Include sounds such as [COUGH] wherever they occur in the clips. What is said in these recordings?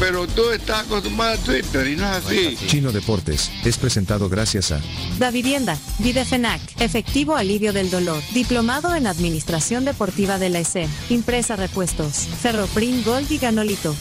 Pero tú estás acostumbrado a Twitter y no es así. Chino Deportes es presentado gracias a Da Vivienda, Videfenac, Efectivo Alivio del Dolor, Diplomado en Administración Deportiva de la ESE, Impresa Repuestos, Ferroprim Gold y Ganolito.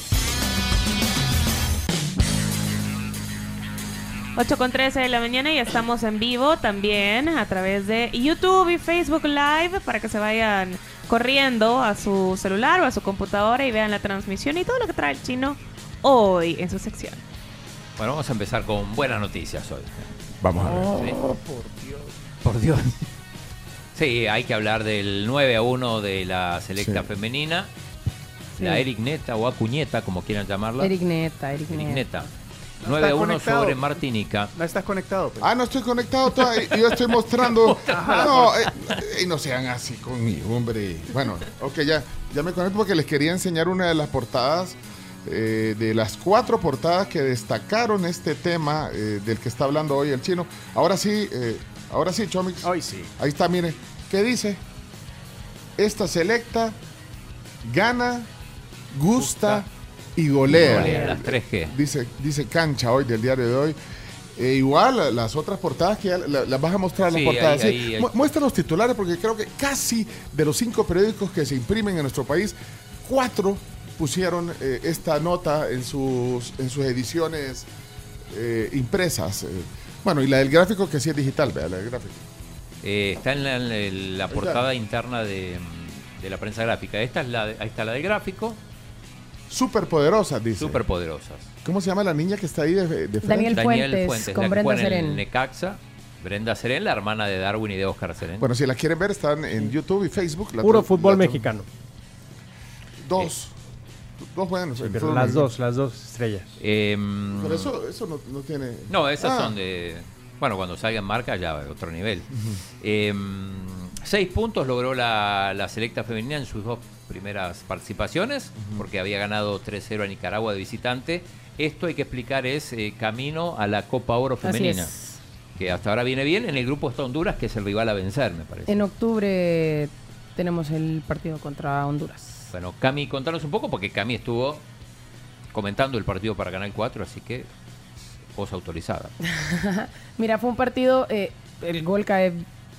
8 con 13 de la mañana y estamos en vivo también a través de YouTube y Facebook Live para que se vayan corriendo a su celular o a su computadora y vean la transmisión y todo lo que trae el chino hoy en su sección. Bueno, vamos a empezar con buenas noticias hoy. Vamos a ver. ¿sí? Por Dios. Sí, hay que hablar del 9 a 1 de la selecta Sí. femenina. La. Eric Neta o Acuñeta, como quieran llamarla. Eric Neta, Eric, Eric Neta. Neta. 9 a 1 conectado. sobre Martinica. No estás conectado. pues. Ah, no estoy conectado todavía. Yo estoy mostrando. [LAUGHS] No, eh, eh, no sean así conmigo, hombre. Bueno, ok, ya, ya me conecto porque les quería enseñar una de las portadas. Eh, de las cuatro portadas que destacaron este tema eh, del que está hablando hoy el chino. Ahora sí, eh, ahora sí, Chomix. Hoy sí. Ahí está, mire. ¿Qué dice? Esta selecta gana, gusta, y golea. Golea, las 3G. Dice, dice cancha hoy del diario de hoy. Eh, igual las otras portadas que ya la- las vas a mostrar las Sí, portadas. ahí- sí. ahí- ahí. Mu- Muestra los titulares porque creo que casi de los cinco periódicos que se imprimen en nuestro país, cuatro pusieron eh, esta nota en sus, en sus ediciones eh, impresas. eh. Bueno, y la del gráfico que sí es digital, vea, la del gráfico. Eh, está en la, en la portada interna de, de la prensa gráfica. Esta es la de- ahí está la del gráfico. Súper poderosas, dice. Súper poderosas. ¿Cómo se llama la niña que está ahí de, de frente? Daniel Daniel Fuentes, Fuentes, con la que Brenda juega en el Serén. Necaxa. Brenda Serén, la hermana de Darwin y de Oscar Serén. Bueno, si la quieren ver, están en YouTube y Facebook. La Puro fútbol mexicano. Dos. Dos Pero las dos, las dos estrellas. Em, Pero eso, eso no, no tiene. No, esas Ah. son de. Bueno, cuando salga en marca ya otro nivel. Em, seis puntos logró la, la selecta femenina en sus dos primeras participaciones, porque había ganado 3-0 a Nicaragua de visitante. Esto hay que explicar es eh, camino a la Copa Oro Así femenina, es. que hasta ahora viene bien. En el grupo está Honduras, que es el rival a vencer, me parece. En octubre tenemos el partido contra Honduras. Bueno, Cami, contanos un poco, porque Cami estuvo comentando el partido para Canal 4, así que voz autorizada. [LAUGHS] Mira, fue un partido, eh, el gol cae,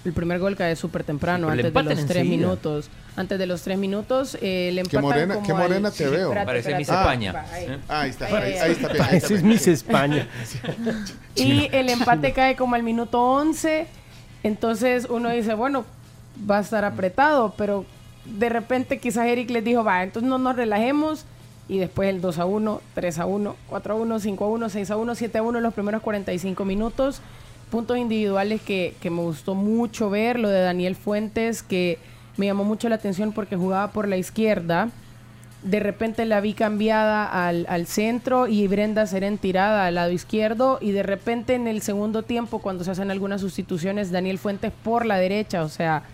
el primer gol cae súper temprano, antes de los tres minutos. Antes de los tres minutos, eh, le Qué empatan morena, como qué al- morena te Sí, veo. Parece Miss. España. Va, ahí. ¿eh? Ah, ahí está, Ahí, ahí, ahí, ahí ahí. está. Miss España. [LAUGHS] Y el empate cae como al minuto 11. Entonces uno dice, bueno, va a estar apretado, pero de repente quizás Eric les dijo, va, entonces no nos relajemos. Y después el 2 a 1, 3 a 1, 4 a 1, 5 a 1, 6 a 1, 7 a 1 en los primeros 45 minutos. Puntos individuales que, que me gustó mucho ver, lo de Daniel Fuentes, que me llamó mucho la atención porque jugaba por la izquierda de repente la vi cambiada al, al centro y Brenda Serén tirada al lado izquierdo y de repente en el segundo tiempo cuando se hacen algunas sustituciones Daniel Fuentes por la derecha, o sea,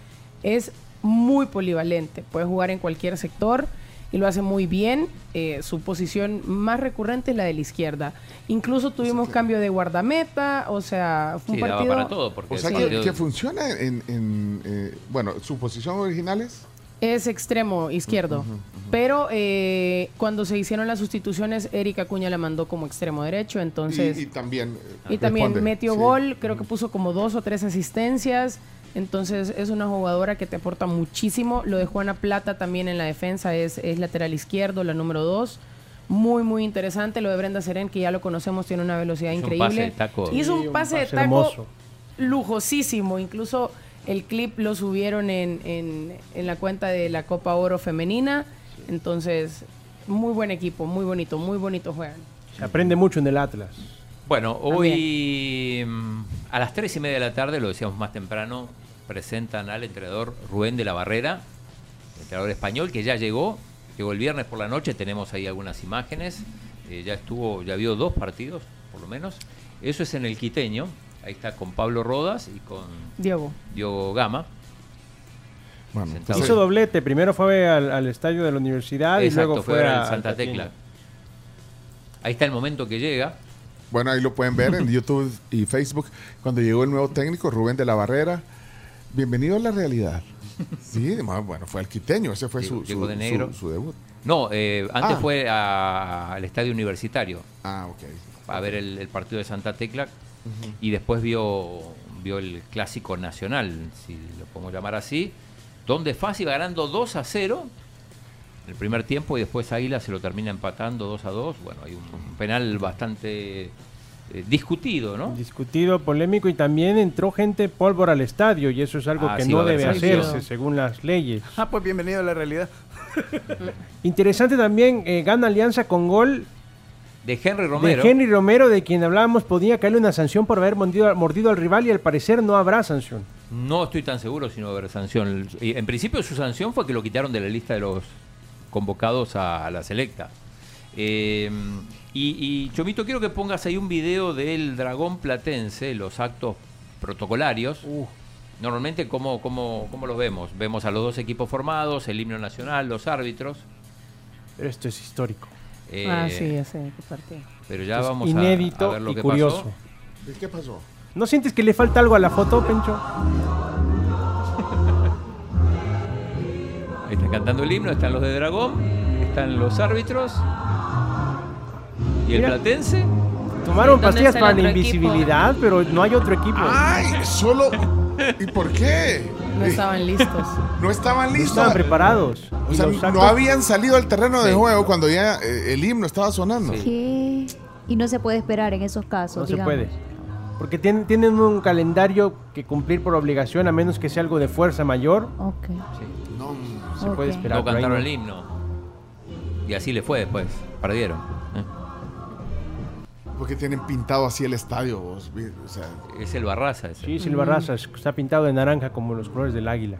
es muy polivalente, puede jugar en cualquier sector y lo hace muy bien, Eh, su posición más recurrente es la de la izquierda, incluso tuvimos cambio de guardameta, o sea, fue un Sí, daba partido... para todo, porque O sea, que, partido- que funciona en. en, eh, bueno, su posición original es. Es extremo izquierdo. Pero eh, cuando se hicieron las sustituciones, Erika Acuña la mandó como extremo derecho. Entonces, y, y, y también. eh, también metió Sí. gol, creo que puso como dos o tres asistencias. Entonces es una jugadora que te aporta muchísimo. Lo de Juana Plata también en la defensa es, es lateral izquierdo, la número dos. Muy, muy interesante. Lo de Brenda Serén, que ya lo conocemos, tiene una velocidad Hizo un increíble. pase de taco. Hizo un un pase de pase taco hermoso. lujosísimo. Incluso el clip lo subieron en, en- en la cuenta de la Copa Oro Femenina. Entonces, muy buen equipo, muy bonito, muy bonito juegan. Se aprende mucho en el Atlas. Bueno, hoy mm, a las tres y media de la tarde, lo decíamos más temprano, presentan al entrenador Rubén de la Barrera, entrenador español que ya llegó, llegó el viernes por la noche, tenemos ahí algunas imágenes, eh, ya estuvo, ya vio dos partidos, por lo menos. Eso es en el Quiteño, Ahí está con Pablo Rodas y con Diego. Diogo Gama. Bueno, entonces- Hizo doblete. Primero fue al, al estadio de la universidad y Exacto, luego fue fue al a Santa. Tecla. Ahí está el momento que llega. Bueno, ahí lo pueden ver en [LAUGHS] YouTube y Facebook. Cuando llegó el nuevo técnico, Rubén de la Barrera. Bienvenido a la realidad. [LAUGHS] Sí, ma- bueno, fue al quiteño, ese fue su, su- de su- negro. su debut. No, eh, antes Ah. fue a- al estadio universitario Ah, ok. a ver el, el partido de Santa Tecla y después vio, vio el clásico nacional, si lo podemos llamar así, donde fácil va ganando 2 a 0 el primer tiempo y después Águila se lo termina empatando 2 a 2. Bueno, hay un penal bastante eh, discutido, ¿no? Discutido, polémico y también entró gente pólvora al estadio y eso es algo Ah, que sí, no debe hacerse según las leyes. Ah, pues bienvenido a la realidad. [LAUGHS] Interesante también, eh, gana Alianza con gol De Henry Romero. de Henry Romero, de quien hablábamos, podía caerle una sanción por haber mordido, mordido al rival y al parecer no habrá sanción. No estoy tan seguro si no haber sanción. Y En principio su sanción fue que lo quitaron de la lista de los convocados a, a la selecta. Eh, y, y, Chomito, quiero que pongas ahí un video del dragón platense, los actos protocolarios. Normalmente, ¿cómo, cómo, cómo los vemos? Vemos a los dos equipos formados, el himno nacional, los árbitros. Pero esto es histórico. Eh, ah, sí, ya sé qué partido. Pero ya vamos a- ver lo y que curioso. pasó. ¿Y qué pasó? ¿No sientes que le falta algo a la foto, Pencho? Ahí están cantando el himno, están los de dragón, están los árbitros. Y el Mira. platense. Tomaron ¿Dónde pastillas para la equipo? invisibilidad, pero no hay otro equipo. ¡Ay! Solo. ¿Y por qué? No estaban listos. No estaban no listos. estaban preparados. O sea, no habían salido al terreno de Sí. juego cuando ya eh, el himno estaba sonando. Sí. ¿Qué? Y no se puede esperar en esos casos. No se puede. Porque tienen, tienen un calendario que cumplir por obligación, a menos que sea algo de fuerza mayor. Ok. No, Se puede esperar. No cantaron no. el himno. Y así le fue después. Perdieron. Porque tienen pintado así el estadio, vos. O sea, Es el Barraza ese. Sí, Silva Raza, está pintado de naranja como los colores del águila.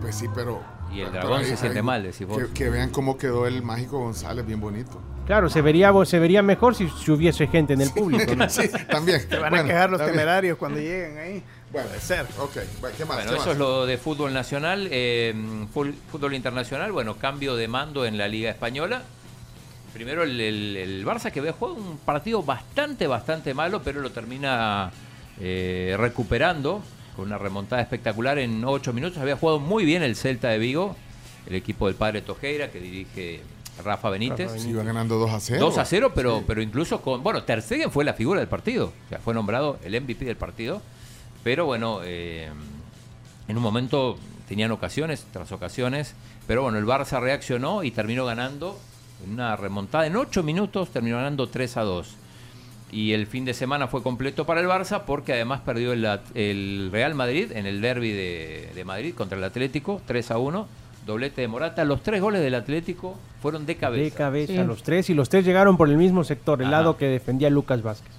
pues sí, pero. Y el dragón ahí- se siente ahí- mal, decís vos. Que, que vean cómo quedó el mágico González, bien bonito. Claro, se vería, se vería mejor si, si hubiese gente en el público. ¿no? [LAUGHS] sí, también. Se van Bueno, a quejar los bien. temerarios cuando lleguen ahí. Bueno, Puede ser. Ok, bueno, ¿qué más? Bueno, ¿Qué eso más? es lo de fútbol nacional. eh, fútbol internacional, bueno, cambio de mando en la Liga Española. Primero el, el- el Barça que había jugado un partido bastante, bastante malo, pero lo termina eh, recuperando con una remontada espectacular en ocho minutos. Había jugado muy bien el Celta de Vigo, el equipo del padre Tojeira que dirige Rafa Benítez. Iba ganando 2 a 0. 2 a 0, pero, pero incluso con. Bueno, Ter Stegen fue la figura del partido. O sea, fue nombrado el MVP del partido. Pero bueno, eh, en un momento tenían ocasiones tras ocasiones. Pero bueno, el Barça reaccionó y terminó ganando una remontada. En 8 minutos terminó ganando 3 a 2. Y el fin de semana fue completo para el Barça porque además perdió el, Real Madrid en el derby de, de Madrid contra el Atlético, 3 a 1. Doblete de Morata. Los tres goles del Atlético fueron de cabeza. De cabeza, Sí. los tres. Y los tres llegaron por el mismo sector, el Ajá. lado que defendía Lucas Vázquez.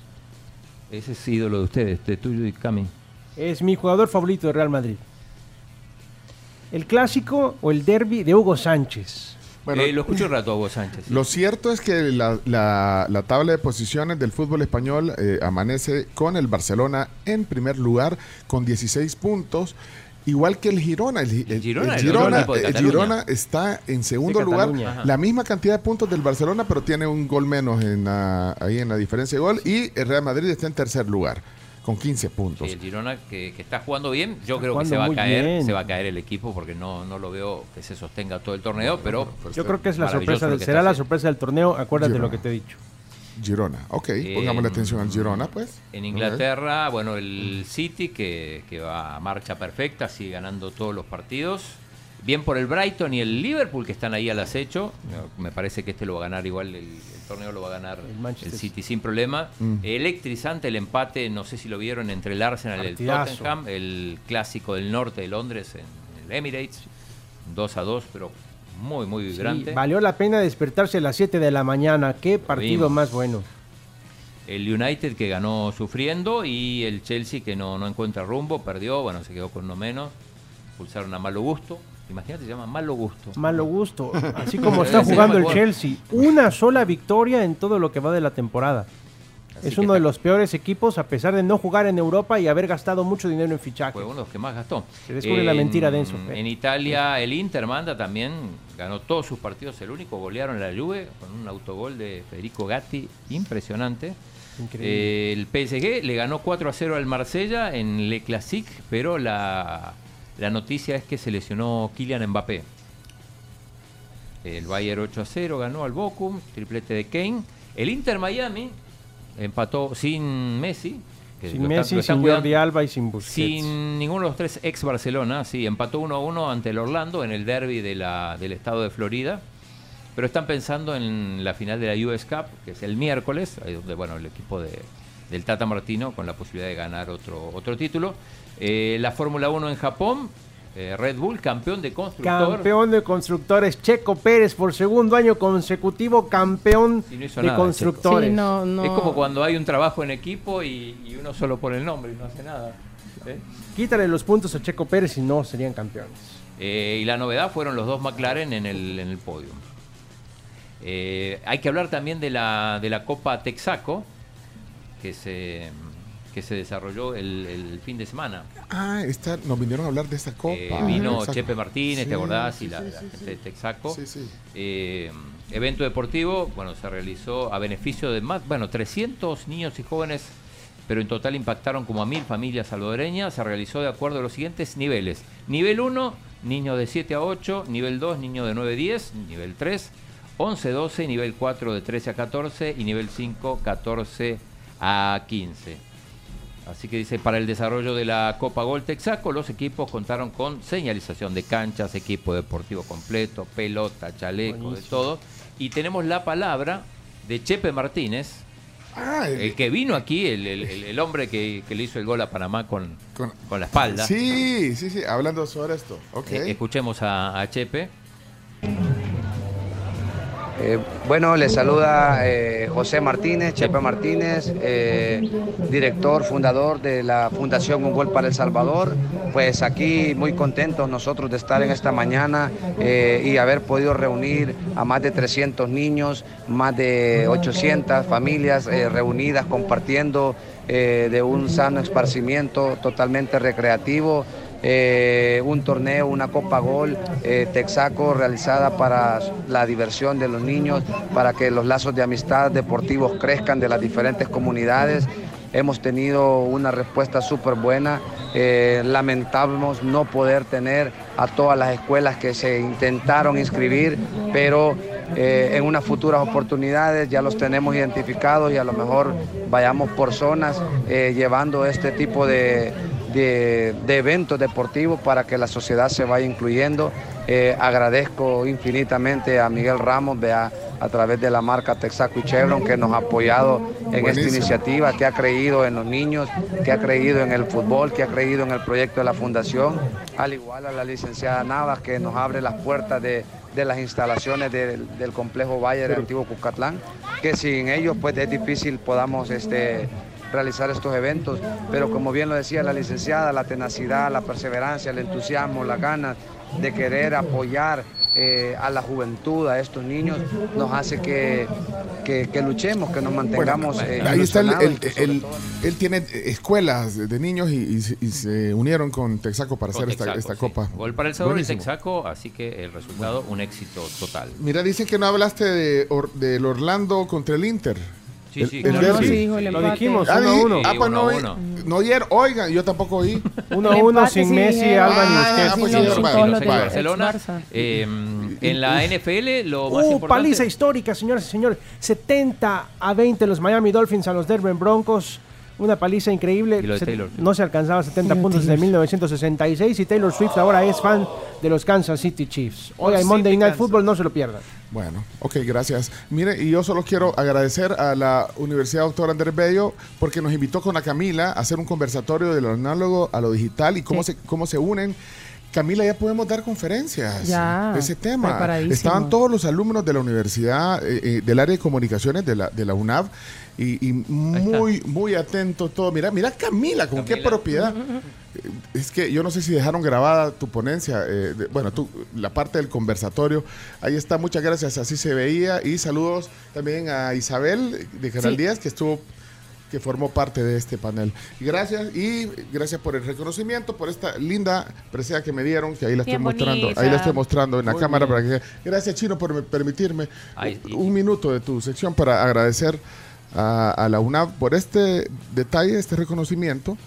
Ese es ídolo de ustedes, de tuyo y Cami. Es mi jugador favorito de Real Madrid. El clásico o el derby de Hugo Sánchez. Bueno, Eh, lo escucho un rato a Hugo Sánchez. Lo cierto es que la, la- la tabla de posiciones del fútbol español eh, amanece con el Barcelona en primer lugar con 16 puntos. Igual que el Girona. El, el- El Girona, el Girona. Girona está en segundo lugar. Ajá. La misma cantidad de puntos del Barcelona, pero tiene un gol menos en la- ahí en la diferencia de gol. Y el Real Madrid está en tercer lugar con 15 puntos. Sí, el Girona que, que está jugando bien, yo Está creo que se va a caer, bien. se va a caer el equipo porque no, no lo veo que se sostenga todo el torneo, pero Yo creo que es la sorpresa, del- será la haciendo. sorpresa del torneo. Acuérdate Girona. lo que te he dicho. Girona. Ok, Eh, pongámosle atención al Girona, pues. en Inglaterra, bueno, el City que, que va a marcha perfecta, sigue ganando todos los partidos. Bien por el Brighton y el Liverpool que están ahí al acecho. Me parece que este lo va a ganar igual, el, el torneo lo va a ganar El el, City sin problema. Mm. Electrizante el empate, no sé si lo vieron, entre el Arsenal y el. Tottenham, el clásico del norte de Londres en el Emirates. 2 a 2, pero muy, muy Sí, vibrante. valió la pena despertarse a las 7 de la mañana. Qué partido vimos. más bueno. El United que ganó sufriendo y el Chelsea que no, no encuentra rumbo, perdió, bueno, se quedó con uno menos, pulsaron a malo gusto. Imagínate, se llama malo gusto. Malo gusto. [LAUGHS] Así como está jugando el. Chelsea. Una sola victoria en todo lo que va de la temporada. Así Es uno de los peores equipos a pesar de no jugar en Europa y haber gastado mucho dinero en fichajes. Fue uno de los que más gastó. Se descubre la En- mentira de Enzo. En Italia, el Inter manda también, ganó todos sus partidos, el único, golearon la Juve con un autogol de Federico Gatti, impresionante. Increíble. Eh, el PSG le ganó 4 a 0 al Marsella en Le Classique, pero la, la noticia es que se lesionó Kylian Mbappé. El Bayern 8 a 0 ganó al Bochum, triplete de Kane. El Inter Miami empató sin Messi. que Sin Messi, está sin cuidando- Jordi Alba y sin Busquets. sin ninguno de los tres ex Barcelona, sí, empató 1-1 ante el Orlando en el derby de la, del estado de Florida. Pero están pensando en la final de la US Cup, que es el miércoles, ahí donde bueno, el equipo de, del Tata Martino con la posibilidad de ganar otro, otro título. Eh, la Fórmula 1 en Japón, eh, Red Bull, campeón de constructor. Campeón de constructores, Checo Pérez por segundo año consecutivo, campeón Y no hizo de nada, constructores. Sí, no, no. Es como cuando hay un trabajo en equipo y, y uno solo pone el nombre y no hace nada. ¿eh? Quítale los puntos a Checo Pérez y no serían campeones. Eh, y la novedad fueron los dos McLaren en el, en el podio. Eh, hay que hablar también de la, de la Copa Texaco, que se, que se desarrolló el, el fin de semana. Ah, esta, nos vinieron a hablar de esta copa. Eh, vino Exacto. Chepe Martínez, Sí, ¿te acordás? sí, y la, sí, la gente de Texaco. Sí, sí. Eh, evento deportivo, bueno, se realizó a beneficio de más, bueno, 300 niños y jóvenes, pero en total impactaron como a mil familias salvadoreñas. Se realizó de acuerdo a los siguientes niveles. Nivel 1, niños de 7 a 8. Nivel 2, niños de 9 a 10. Nivel 3, 11 a 12. Nivel 4, de 13 a 14. Y nivel 5, 14 a 15. Así que dice, para el desarrollo de la Copa Gol Texaco, los equipos contaron con señalización de canchas, equipo deportivo completo, pelota, chaleco, de todo. Y tenemos la palabra de Chepe Martínez, Ah, el- el que vino aquí, el, el- el- el hombre que, que le hizo el gol a Panamá con, Con- con la espalda. Sí, sí, sí, hablando sobre esto. Ok. Eh, escuchemos a, a Chepe. Eh, bueno, les saluda eh, José Martínez, Chepe Martínez, eh, director, fundador de la Fundación Un Gol para El Salvador. Pues aquí muy contentos nosotros de estar en esta mañana y haber podido reunir a más de 300 niños, más de 800 familias reunidas compartiendo de un sano esparcimiento totalmente recreativo eh, un torneo, una Copa Gol eh, Texaco realizada para la diversión de los niños, para que los lazos de amistad deportivos crezcan de las diferentes comunidades. Hemos tenido una respuesta súper buena. Eh, lamentamos no poder tener a todas las escuelas que se intentaron inscribir, pero en unas futuras oportunidades ya los tenemos identificados y a lo mejor vayamos por zonas llevando este tipo de, de, de eventos deportivos para que la sociedad se vaya incluyendo. Eh, agradezco infinitamente a Miguel Ramos vea, a través de la marca Texaco y Chevron que nos ha apoyado en esta iniciativa, que ha creído en los niños, que ha creído en el fútbol, que ha creído en el proyecto de la fundación, al igual a la licenciada Navas que nos abre las puertas de, de las instalaciones del, del complejo Valle de Antiguo Cuscatlán, que sin ellos pues es difícil podamos este, realizar estos eventos, pero como bien lo decía la licenciada, la tenacidad, la perseverancia, el entusiasmo, las ganas de querer apoyar eh, a la juventud, a estos niños, nos hace que, que- que luchemos, que nos mantengamos eh, Ahí está el, él tiene escuelas de de niños y, y se- y se unieron con Texaco para Con hacer esta, Texaco, esta sí. copa. Gol para El Salvador y. Texaco, así que el resultado, un éxito total. Mira, dicen que no hablaste de Or- del Orlando contra el Inter. Sí, El- sí, el claro. derbi. Sí, el Lo dijimos, Ah, uno a di- uno. ah, Sí, pues uno no, uno. no oyeron, oigan, yo tampoco oí. [LAUGHS] Uno a El uno empate sin sí Messi. Alba y Ah, los ex de Barcelona. Eh, en la NFL, lo más Uh, importante. paliza histórica, señoras y señores. 70 a 20 los Miami Dolphins a los Denver Broncos. Una paliza increíble. Y lo de Se- Taylor. no se alcanzaba 70 Sí, puntos desde Taylor. 1966 y Taylor Swift ahora es fan de los Kansas City Chiefs. Hoy hay Monday Night. Football, no se lo pierdan. Bueno, ok, gracias. Mire, y yo solo quiero agradecer a la Universidad Doctor Andrés Bello porque nos invitó con la Camila a hacer un conversatorio de lo análogo a lo digital y cómo, Sí. se, cómo se unen. Camila, ya podemos dar conferencias Ya, de ese tema. Estaban todos los alumnos de la universidad, eh, eh, del área de comunicaciones de la, de la UNAV, y, y muy, muy atentos todos. Mira, mira Camila, con qué propiedad. Eh, Es que yo no sé si dejaron grabada tu ponencia, eh, de- bueno, tu, la parte del conversatorio. Ahí está, muchas gracias, así se veía. Y saludos también a Isabel de Canal Sí. 10, que estuvo que formó parte de este panel. Gracias y gracias por el reconocimiento, por esta linda presea que me dieron, que ahí la estoy Bien mostrando, bonita. ahí la estoy mostrando en la Muy cámara bien. para que gracias Chino por permitirme Ay, un minuto de tu sección para agradecer a, a la UNAV por este detalle, este reconocimiento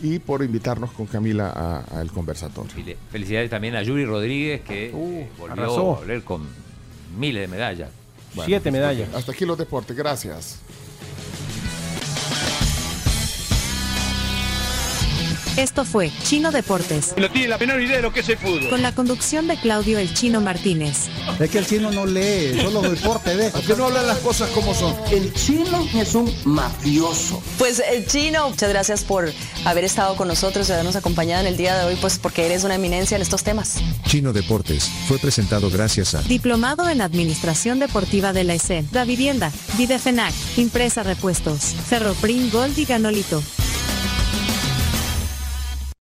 y por invitarnos con Camila a- al conversatorio. Felicidades también a Yuri Rodríguez, que Uh, volvió arrasó. a volver con miles de medallas. Siete medallas. Hasta aquí los deportes, gracias. Esto fue Chino Deportes, No tiene la menor idea de lo que es el fútbol. con la conducción de Claudio El Chino Martínez. Es que el chino no lee, solo deporte ve. ¿Por qué no hablan las cosas como son? El chino es un mafioso. Pues el chino, muchas gracias por haber estado con nosotros y habernos acompañado en el día de hoy, pues porque eres una eminencia en estos temas. Chino Deportes fue presentado gracias a Diplomado en Administración Deportiva de la ESEN, Da Vivienda, Videfenac, Impresa Repuestos, Ferroprim Gold y Ganolito.